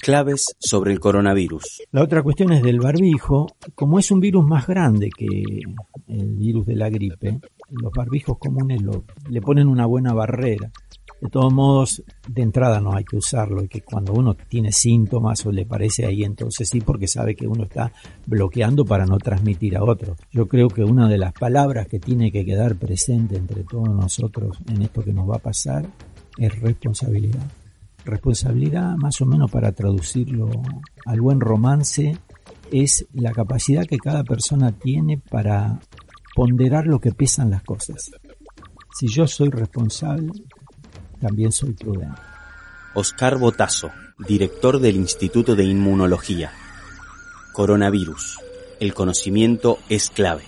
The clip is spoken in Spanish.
Claves sobre el coronavirus. La otra cuestión es del barbijo. Como es un virus más grande que el virus de la gripe, los barbijos comunes lo, le ponen una buena barrera. De todos modos, de entrada no hay que usarlo, y que cuando uno tiene síntomas o le parece ahí, entonces sí, porque sabe que uno está bloqueando para no transmitir a otro. Yo creo que una de las palabras que tiene que quedar presente entre todos nosotros en esto que nos va a pasar es responsabilidad. Responsabilidad, más o menos para traducirlo al buen romance, es la capacidad que cada persona tiene para ponderar lo que pesan las cosas. Si yo soy responsable, también soy prudente. Oscar Botazo, director del Instituto de Inmunología. Coronavirus. El conocimiento es clave.